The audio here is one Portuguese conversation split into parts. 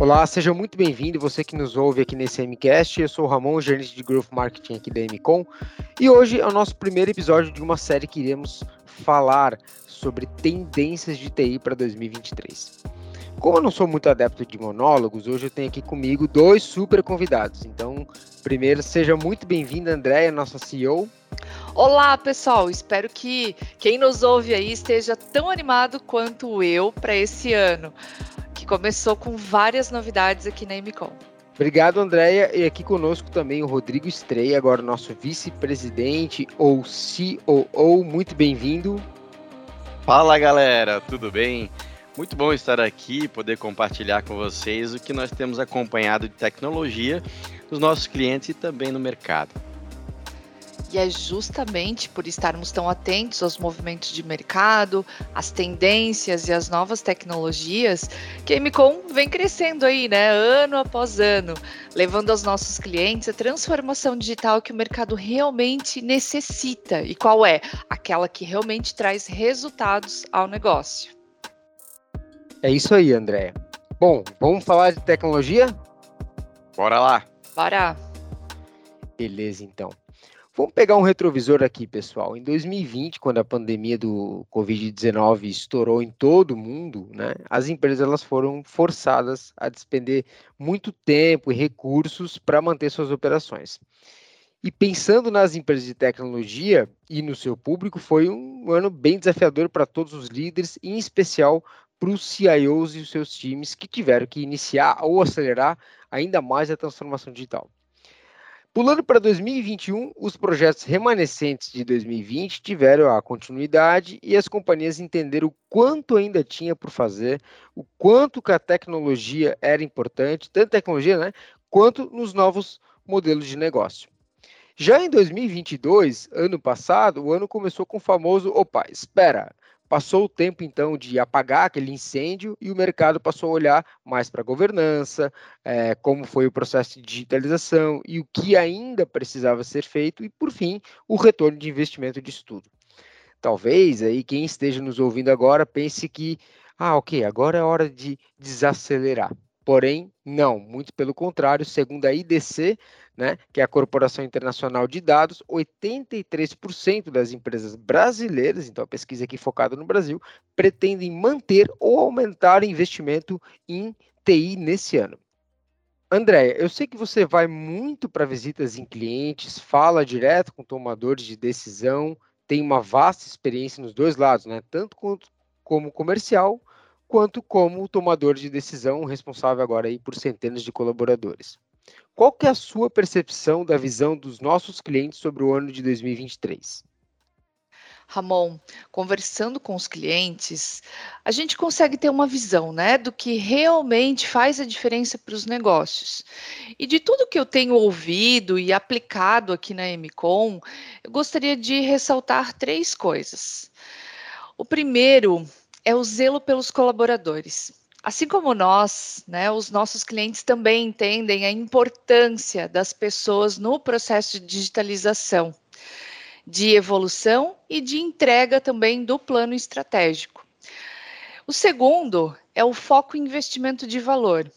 Olá, seja muito bem-vindo, você que nos ouve aqui nesse MCast. Eu sou o Ramon, gerente de Growth Marketing aqui da MCom, e hoje é o nosso primeiro episódio de uma série que iremos falar sobre tendências de TI para 2023. Como eu não sou muito adepto de monólogos, hoje eu tenho aqui comigo dois super convidados. Então, primeiro, seja muito bem-vinda, Andréia, nossa CEO. Olá, pessoal. Espero que quem nos ouve aí esteja tão animado quanto eu para esse ano, começou com várias novidades aqui na MCOM. Obrigado, Andréia. E aqui conosco também o Rodrigo Estreia, agora nosso vice-presidente ou COO. Muito bem-vindo. Fala, galera. Tudo bem? Muito bom estar aqui, poder compartilhar com vocês o que nós temos acompanhado de tecnologia dos nossos clientes e também no mercado. E é justamente por estarmos tão atentos aos movimentos de mercado, às tendências e às novas tecnologias, que a MCOM vem crescendo aí, né, ano após ano, levando aos nossos clientes a transformação digital que o mercado realmente necessita. E qual é? Aquela que realmente traz resultados ao negócio. É isso aí, André. Bom, vamos falar de tecnologia? Bora lá. Bora. Beleza, então. Vamos pegar um retrovisor aqui, pessoal. Em 2020, quando a pandemia do Covid-19 estourou em todo o mundo, né, as empresas elas foram forçadas a despender muito tempo e recursos para manter suas operações. E pensando nas empresas de tecnologia e no seu público, foi um ano bem desafiador para todos os líderes, em especial para os CIOs e os seus times que tiveram que iniciar ou acelerar ainda mais a transformação digital. Pulando para 2021, os projetos remanescentes de 2020 tiveram a continuidade e as companhias entenderam o quanto ainda tinha por fazer, o quanto que a tecnologia era importante, tanto tecnologia, né, quanto nos novos modelos de negócio. Já em 2022, ano passado, o ano começou com o famoso opa, espera, Passou o tempo, então, de apagar aquele incêndio e o mercado passou a olhar mais para a governança, é, como foi o processo de digitalização e o que ainda precisava ser feito, e, por fim, o retorno de investimento de estudo. Talvez aí quem esteja nos ouvindo agora pense que, ah, ok, agora é hora de desacelerar. Porém, não, muito pelo contrário, segundo a IDC, né, que é a Corporação Internacional de Dados, 83% das empresas brasileiras, então a pesquisa aqui focada no Brasil, pretendem manter ou aumentar investimento em TI nesse ano. Andréia, eu sei que você vai muito para visitas em clientes, fala direto com tomadores de decisão, tem uma vasta experiência nos dois lados, né? tanto como comercial, quanto como tomador de decisão responsável agora aí por centenas de colaboradores. Qual que é a sua percepção da visão dos nossos clientes sobre o ano de 2023? Ramon, conversando com os clientes, a gente consegue ter uma visão, né, do que realmente faz a diferença para os negócios. E de tudo que eu tenho ouvido e aplicado aqui na MCOM, eu gostaria de ressaltar três coisas. O primeiro é o zelo pelos colaboradores. Assim como nós, né, os nossos clientes também entendem a importância das pessoas no processo de digitalização, de evolução e de entrega também do plano estratégico. O segundo é o foco em investimento de valor.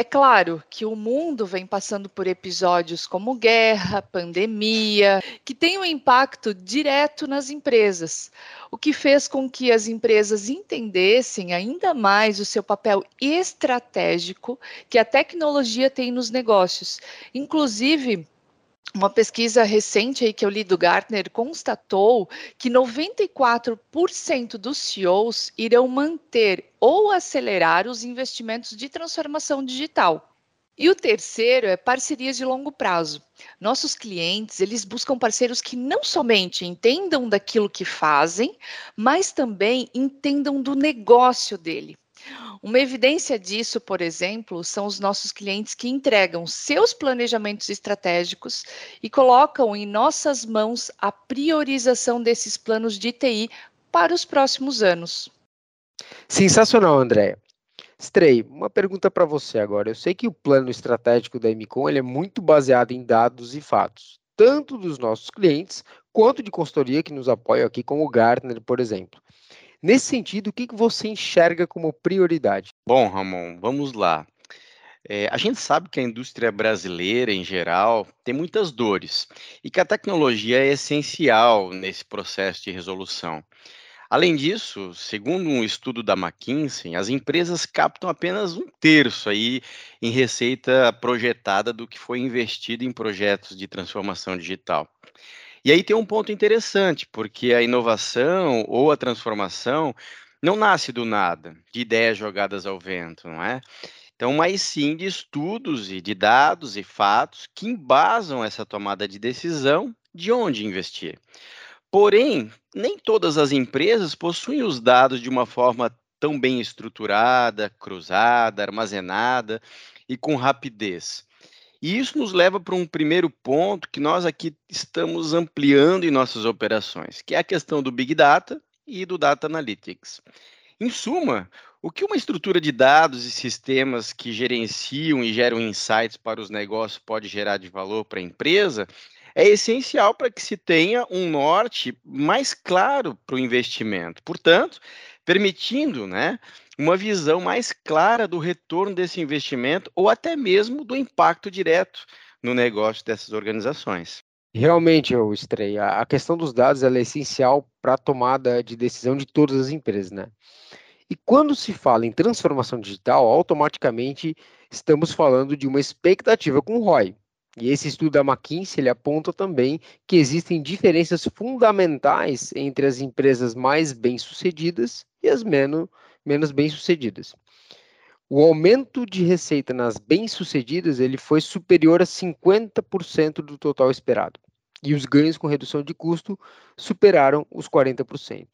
É claro que o mundo vem passando por episódios como guerra, pandemia, que têm um impacto direto nas empresas, o que fez com que as empresas entendessem ainda mais o seu papel estratégico que a tecnologia tem nos negócios, inclusive uma pesquisa recente aí que eu li do Gartner constatou que 94% dos CEOs irão manter ou acelerar os investimentos de transformação digital. E o terceiro é parcerias de longo prazo. Nossos clientes, eles buscam parceiros que não somente entendam daquilo que fazem, mas também entendam do negócio dele. Uma evidência disso, por exemplo, são os nossos clientes que entregam seus planejamentos estratégicos e colocam em nossas mãos a priorização desses planos de TI para os próximos anos. Sensacional, Andréia. Stray, uma pergunta para você agora. Eu sei que o plano estratégico da MCOM ele é muito baseado em dados e fatos, tanto dos nossos clientes quanto de consultoria que nos apoia aqui, como o Gartner, por exemplo. Nesse sentido, o que, que você enxerga como prioridade? Bom, Ramon, vamos lá. É, a gente sabe que a indústria brasileira, em geral, tem muitas dores e que a tecnologia é essencial nesse processo de resolução. Além disso, segundo um estudo da McKinsey, as empresas captam apenas um terço aí em receita projetada do que foi investido em projetos de transformação digital. E aí tem um ponto interessante, porque a inovação ou a transformação não nasce do nada, de ideias jogadas ao vento, não é? Então, mas sim de estudos e de dados e fatos que embasam essa tomada de decisão de onde investir. Porém, nem todas as empresas possuem os dados de uma forma tão bem estruturada, cruzada, armazenada e com rapidez. E isso nos leva para um primeiro ponto que nós aqui estamos ampliando em nossas operações, que é a questão do Big Data e do Data Analytics. Em suma, o que uma estrutura de dados e sistemas que gerenciam e geram insights para os negócios pode gerar de valor para a empresa é essencial para que se tenha um norte mais claro para o investimento. Portanto, permitindo né, uma visão mais clara do retorno desse investimento ou até mesmo do impacto direto no negócio dessas organizações. Realmente, o Estreia, a questão dos dados é essencial para a tomada de decisão de todas as empresas, né? E quando se fala em transformação digital, automaticamente estamos falando de uma expectativa com o ROI. E esse estudo da McKinsey ele aponta também que existem diferenças fundamentais entre as empresas mais bem-sucedidas e as menos, menos bem-sucedidas. O aumento de receita nas bem-sucedidas ele foi superior a 50% do total esperado. E os ganhos com redução de custo superaram os 40%.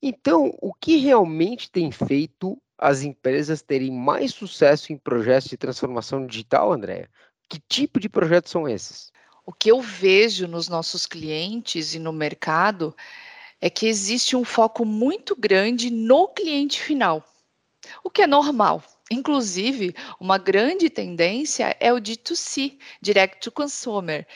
Então, o que realmente tem feito as empresas terem mais sucesso em projetos de transformação digital, Andréa? Que tipo de projetos são esses? O que eu vejo nos nossos clientes e no mercado é que existe um foco muito grande no cliente final, o que é normal. Inclusive, uma grande tendência é o D2C, Direct to Consumer,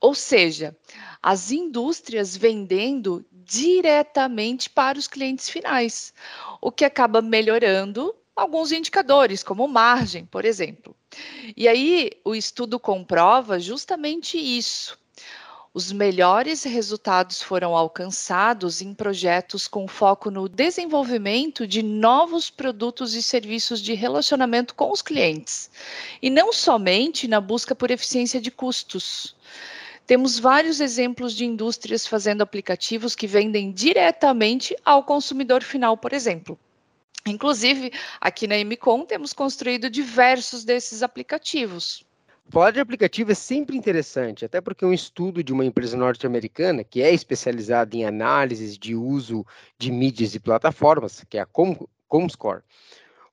ou seja, as indústrias vendendo diretamente para os clientes finais, o que acaba melhorando alguns indicadores, como margem, por exemplo. E aí o estudo comprova justamente isso. Os melhores resultados foram alcançados em projetos com foco no desenvolvimento de novos produtos e serviços de relacionamento com os clientes, e não somente na busca por eficiência de custos. Temos vários exemplos de indústrias fazendo aplicativos que vendem diretamente ao consumidor final, por exemplo. Inclusive, aqui na MCOM temos construído diversos desses aplicativos. Falar de aplicativo é sempre interessante, até porque um estudo de uma empresa norte-americana que é especializada em análises de uso de mídias e plataformas, que é a Com Comscore,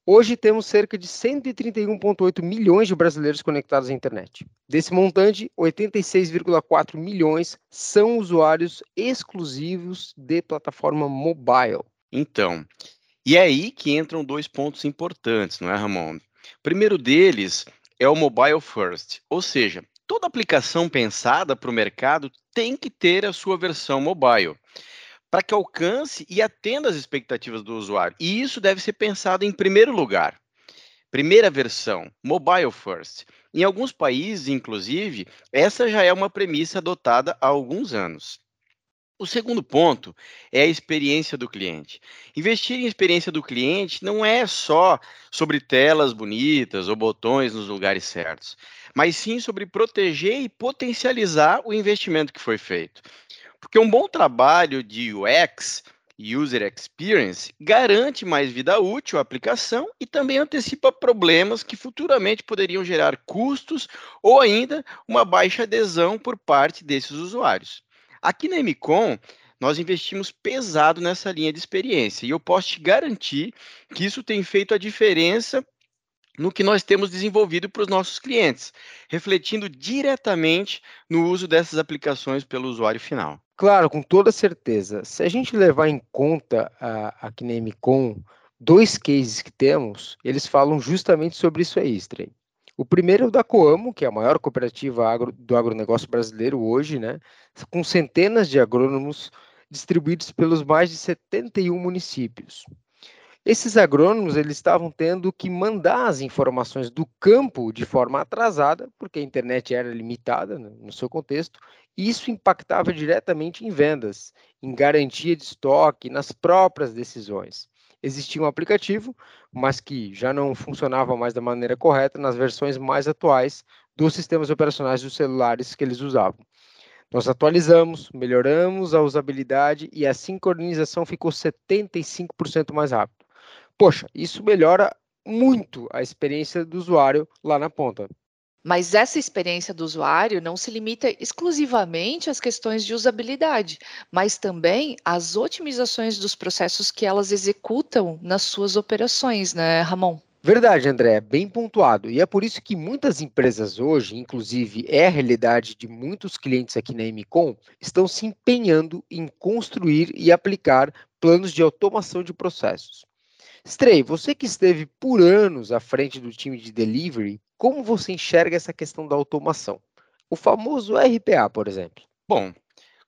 hoje temos cerca de 131,8 milhões de brasileiros conectados à internet. Desse montante, 86,4 milhões são usuários exclusivos de plataforma mobile. Então, e é aí que entram dois pontos importantes, não é, Ramon? O primeiro deles é o mobile first, ou seja, toda aplicação pensada para o mercado tem que ter a sua versão mobile para que alcance e atenda às expectativas do usuário. E isso deve ser pensado em primeiro lugar. Primeira versão, mobile first. Em alguns países, inclusive, essa já é uma premissa adotada há alguns anos. O segundo ponto é a experiência do cliente. Investir em experiência do cliente não é só sobre telas bonitas ou botões nos lugares certos, mas sim sobre proteger e potencializar o investimento que foi feito. Porque um bom trabalho de UX, User Experience, garante mais vida útil à aplicação e também antecipa problemas que futuramente poderiam gerar custos ou ainda uma baixa adesão por parte desses usuários. Aqui na MCOM, nós investimos pesado nessa linha de experiência e eu posso te garantir que isso tem feito a diferença no que nós temos desenvolvido para os nossos clientes, refletindo diretamente no uso dessas aplicações pelo usuário final. Claro, com toda certeza. Se a gente levar em conta a, aqui na MCOM dois cases que temos, eles falam justamente sobre isso aí, Stray. O primeiro é o da Coamo, que é a maior cooperativa agro, do agronegócio brasileiro hoje, né, com centenas de agrônomos distribuídos pelos mais de 71 municípios. Esses agrônomos eles estavam tendo que mandar as informações do campo de forma atrasada, porque a internet era limitada né, no seu contexto, e isso impactava diretamente em vendas, em garantia de estoque, nas próprias decisões. Existia um aplicativo, mas que já não funcionava mais da maneira correta nas versões mais atuais dos sistemas operacionais dos celulares que eles usavam. Nós atualizamos, melhoramos a usabilidade e a sincronização ficou 75% mais rápido. Poxa, isso melhora muito a experiência do usuário lá na ponta. Mas essa experiência do usuário não se limita exclusivamente às questões de usabilidade, mas também às otimizações dos processos que elas executam nas suas operações, né, Ramon? Verdade, André, bem pontuado. E é por isso que muitas empresas hoje, inclusive é a realidade de muitos clientes aqui na Emicom, estão se empenhando em construir e aplicar planos de automação de processos. Stray, você que esteve por anos à frente do time de delivery, como você enxerga essa questão da automação? O famoso RPA, por exemplo. Bom,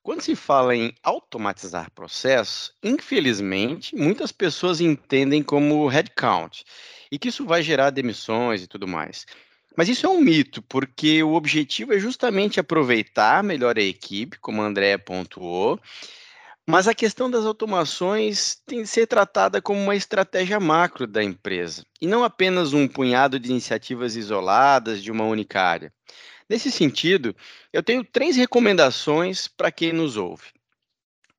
quando se fala em automatizar processos, infelizmente, muitas pessoas entendem como headcount e que isso vai gerar demissões e tudo mais. Mas isso é um mito, porque o objetivo é justamente aproveitar melhor a equipe, como a André pontuou, mas a questão das automações tem que ser tratada como uma estratégia macro da empresa, e não apenas um punhado de iniciativas isoladas de uma única área. Nesse sentido, eu tenho três recomendações para quem nos ouve.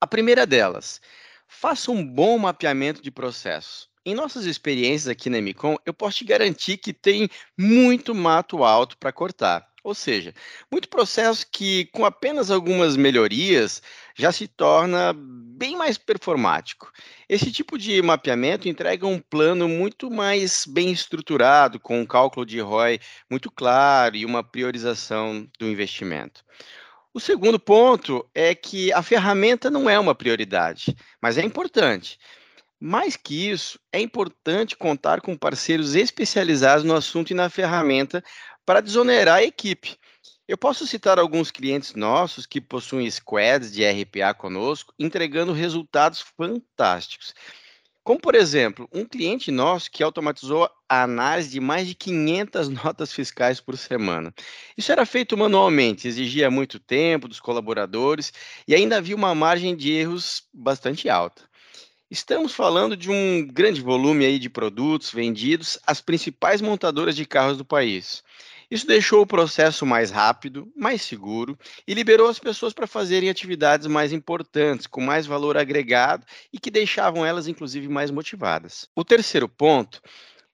A primeira delas, faça um bom mapeamento de processos. Em nossas experiências aqui na Emicom, eu posso te garantir que tem muito mato alto para cortar. Ou seja, muito processo que, com apenas algumas melhorias, já se torna bem mais performático. Esse tipo de mapeamento entrega um plano muito mais bem estruturado, com um cálculo de ROI muito claro e uma priorização do investimento. O segundo ponto é que a ferramenta não é uma prioridade, mas é importante. Mais que isso, é importante contar com parceiros especializados no assunto e na ferramenta para desonerar a equipe. Eu posso citar alguns clientes nossos que possuem squads de RPA conosco, entregando resultados fantásticos. Como, por exemplo, um cliente nosso que automatizou a análise de mais de 500 notas fiscais por semana. Isso era feito manualmente, exigia muito tempo dos colaboradores e ainda havia uma margem de erros bastante alta. Estamos falando de um grande volume aí de produtos vendidos às principais montadoras de carros do país. Isso deixou o processo mais rápido, mais seguro e liberou as pessoas para fazerem atividades mais importantes, com mais valor agregado e que deixavam elas, inclusive, mais motivadas. O terceiro ponto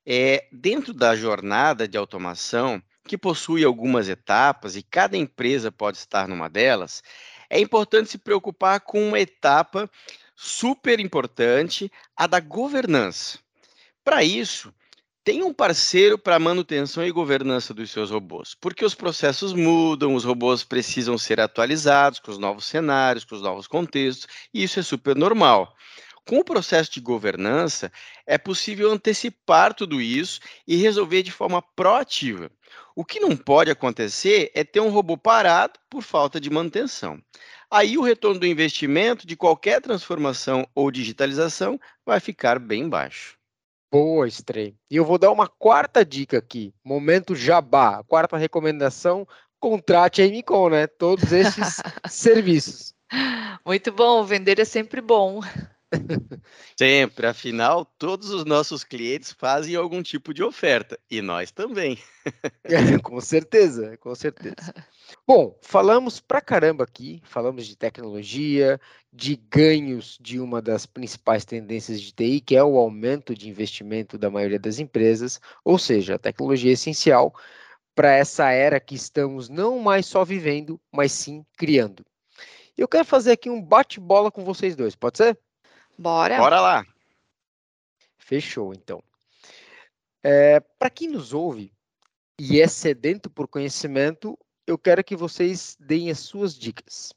é, dentro da jornada de automação, que possui algumas etapas e cada empresa pode estar numa delas, é importante se preocupar com uma etapa super importante, a da governança. Para isso, tem um parceiro para manutenção e governança dos seus robôs, porque os processos mudam, os robôs precisam ser atualizados com os novos cenários, com os novos contextos, e isso é super normal. Com o processo de governança, é possível antecipar tudo isso e resolver de forma proativa. O que não pode acontecer é ter um robô parado por falta de manutenção. Aí o retorno do investimento de qualquer transformação ou digitalização vai ficar bem baixo. Boa, Stray. E eu vou dar uma quarta dica aqui, momento jabá, quarta recomendação, contrate a Emicom, né? Todos esses serviços. Muito bom, vender é sempre bom. Sempre, afinal, todos os nossos clientes fazem algum tipo de oferta e nós também. Com certeza, com certeza. Bom, falamos pra caramba aqui, falamos de tecnologia, de ganhos de uma das principais tendências de TI, que é o aumento de investimento da maioria das empresas, ou seja, a tecnologia é essencial para essa era que estamos não mais só vivendo, mas sim criando. Eu quero fazer aqui um bate-bola com vocês dois, pode ser? Bora. Bora lá. Fechou, então. É, Para quem nos ouve e é sedento por conhecimento, eu quero que vocês deem as suas dicas.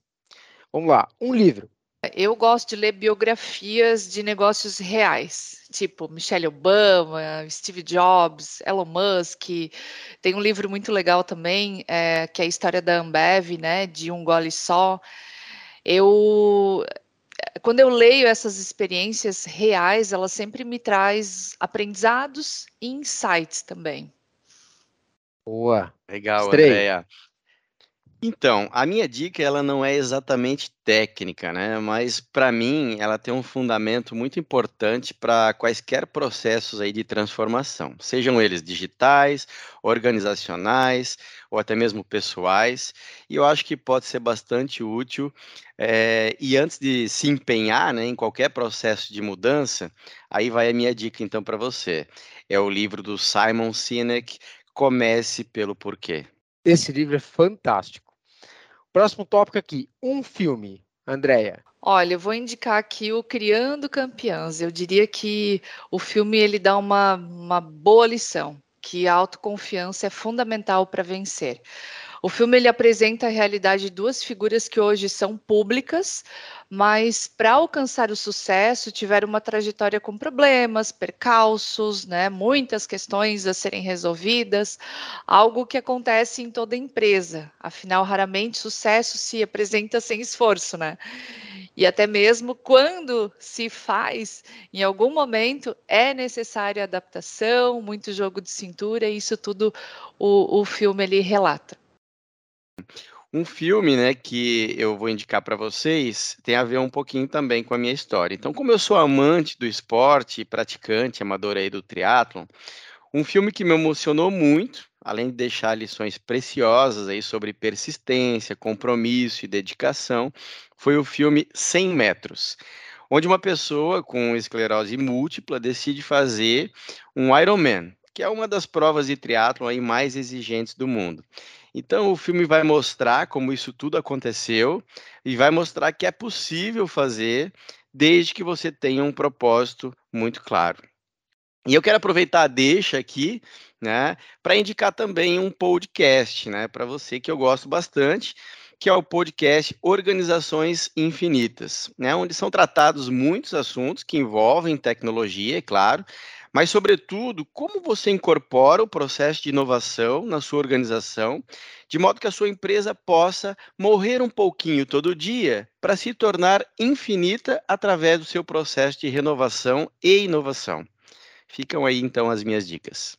Vamos lá, um livro. Eu gosto de ler biografias de negócios reais, tipo Michelle Obama, Steve Jobs, Elon Musk. Tem um livro muito legal também, é, que é a história da Ambev, né, de um gole só. Eu quando eu leio essas experiências reais, ela sempre me traz aprendizados e insights também. Boa. Legal, Andréia. Então, a minha dica ela não é exatamente técnica, né? Mas para mim ela tem um fundamento muito importante para quaisquer processos aí de transformação, sejam eles digitais, organizacionais ou até mesmo pessoais. E eu acho que pode ser bastante útil. É, e antes de se empenhar, né, em qualquer processo de mudança, aí vai a minha dica então para você. É o livro do Simon Sinek, Comece pelo Porquê. Esse livro é fantástico. Próximo tópico aqui, um filme. Andréia. Olha, eu vou indicar aqui o Criando Campeãs. Eu diria que o filme ele dá uma, uma boa lição, que a autoconfiança é fundamental para vencer. O filme ele apresenta a realidade de duas figuras que hoje são públicas, mas para alcançar o sucesso tiveram uma trajetória com problemas, percalços, né, muitas questões a serem resolvidas, algo que acontece em toda empresa. Afinal, raramente sucesso se apresenta sem esforço, né? E até mesmo quando se faz, em algum momento é necessária adaptação, muito jogo de cintura, e isso tudo o, o filme ele relata. Um filme, né, que eu vou indicar para vocês tem a ver um pouquinho também com a minha história. Então, como eu sou amante do esporte, praticante, amador aí do triatlon, um filme que me emocionou muito, além de deixar lições preciosas aí sobre persistência, compromisso e dedicação, foi o filme 100 metros, onde uma pessoa com esclerose múltipla decide fazer um Ironman, que é uma das provas de triatlon aí mais exigentes do mundo. Então, o filme vai mostrar como isso tudo aconteceu e vai mostrar que é possível fazer desde que você tenha um propósito muito claro. E eu quero aproveitar a deixa aqui, né, para indicar também um podcast, né, para você que eu gosto bastante, que é o podcast Organizações Infinitas, né, onde são tratados muitos assuntos que envolvem tecnologia, é claro, mas, sobretudo, como você incorpora o processo de inovação na sua organização, de modo que a sua empresa possa morrer um pouquinho todo dia para se tornar infinita através do seu processo de renovação e inovação. Ficam aí então as minhas dicas.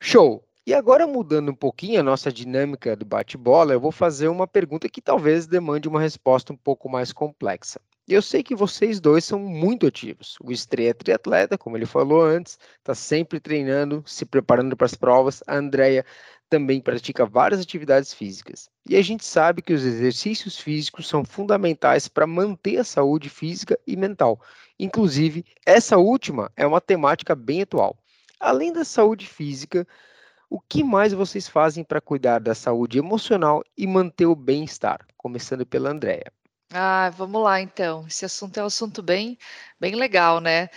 Show! E agora, mudando um pouquinho a nossa dinâmica do bate-bola, eu vou fazer uma pergunta que talvez demande uma resposta um pouco mais complexa. Eu sei que vocês dois são muito ativos. O Estreia é triatleta, como ele falou antes, está sempre treinando, se preparando para as provas. A Andrea também pratica várias atividades físicas. E a gente sabe que os exercícios físicos são fundamentais para manter a saúde física e mental. Inclusive, essa última é uma temática bem atual. Além da saúde física, o que mais vocês fazem para cuidar da saúde emocional e manter o bem-estar? Começando pela Andrea. Ah, vamos lá então. Esse assunto é um assunto bem, bem legal, né?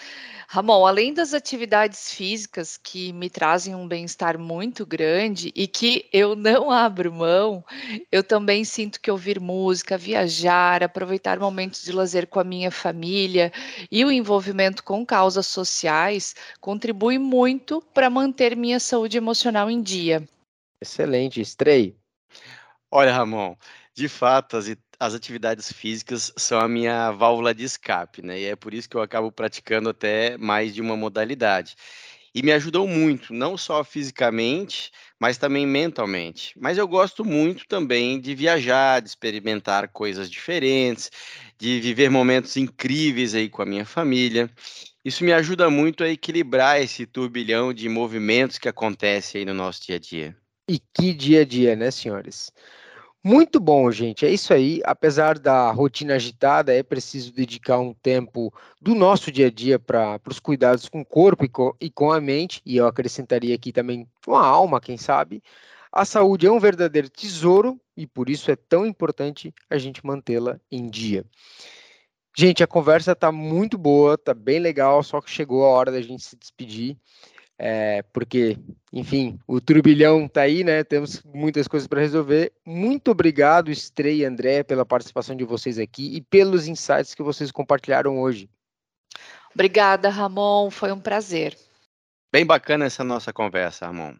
Ramon, além das atividades físicas que me trazem um bem-estar muito grande e que eu não abro mão, eu também sinto que ouvir música, viajar, aproveitar momentos de lazer com a minha família e o envolvimento com causas sociais contribui muito para manter minha saúde emocional em dia. Excelente, Estrei. Olha, Ramon, de fato, as, as atividades físicas são a minha válvula de escape, né? E é por isso que eu acabo praticando até mais de uma modalidade. E me ajudou muito, não só fisicamente, mas também mentalmente. Mas eu gosto muito também de viajar, de experimentar coisas diferentes, de viver momentos incríveis aí com a minha família. Isso me ajuda muito a equilibrar esse turbilhão de movimentos que acontece aí no nosso dia a dia. E que dia a dia, né, senhores? Muito bom, gente. É isso aí. Apesar da rotina agitada, é preciso dedicar um tempo do nosso dia a dia para os cuidados com o corpo e com, e com a mente. E eu acrescentaria aqui também com a alma, quem sabe. A saúde é um verdadeiro tesouro e por isso é tão importante a gente mantê-la em dia. Gente, a conversa está muito boa, está bem legal, só que chegou a hora da gente se despedir é, porque, enfim, o turbilhão está aí, né? Temos muitas coisas para resolver. Muito obrigado, Estrei e André, pela participação de vocês aqui e pelos insights que vocês compartilharam hoje. Obrigada, Ramon. Foi um prazer. Bem bacana essa nossa conversa, Ramon.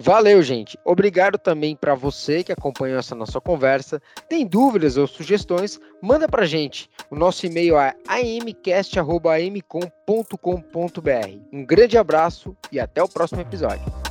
Valeu, gente. Obrigado também para você que acompanhou essa nossa conversa. Tem dúvidas ou sugestões? Manda para gente. O nosso e-mail é amcast.amcom.com.br. Um grande abraço e até o próximo episódio.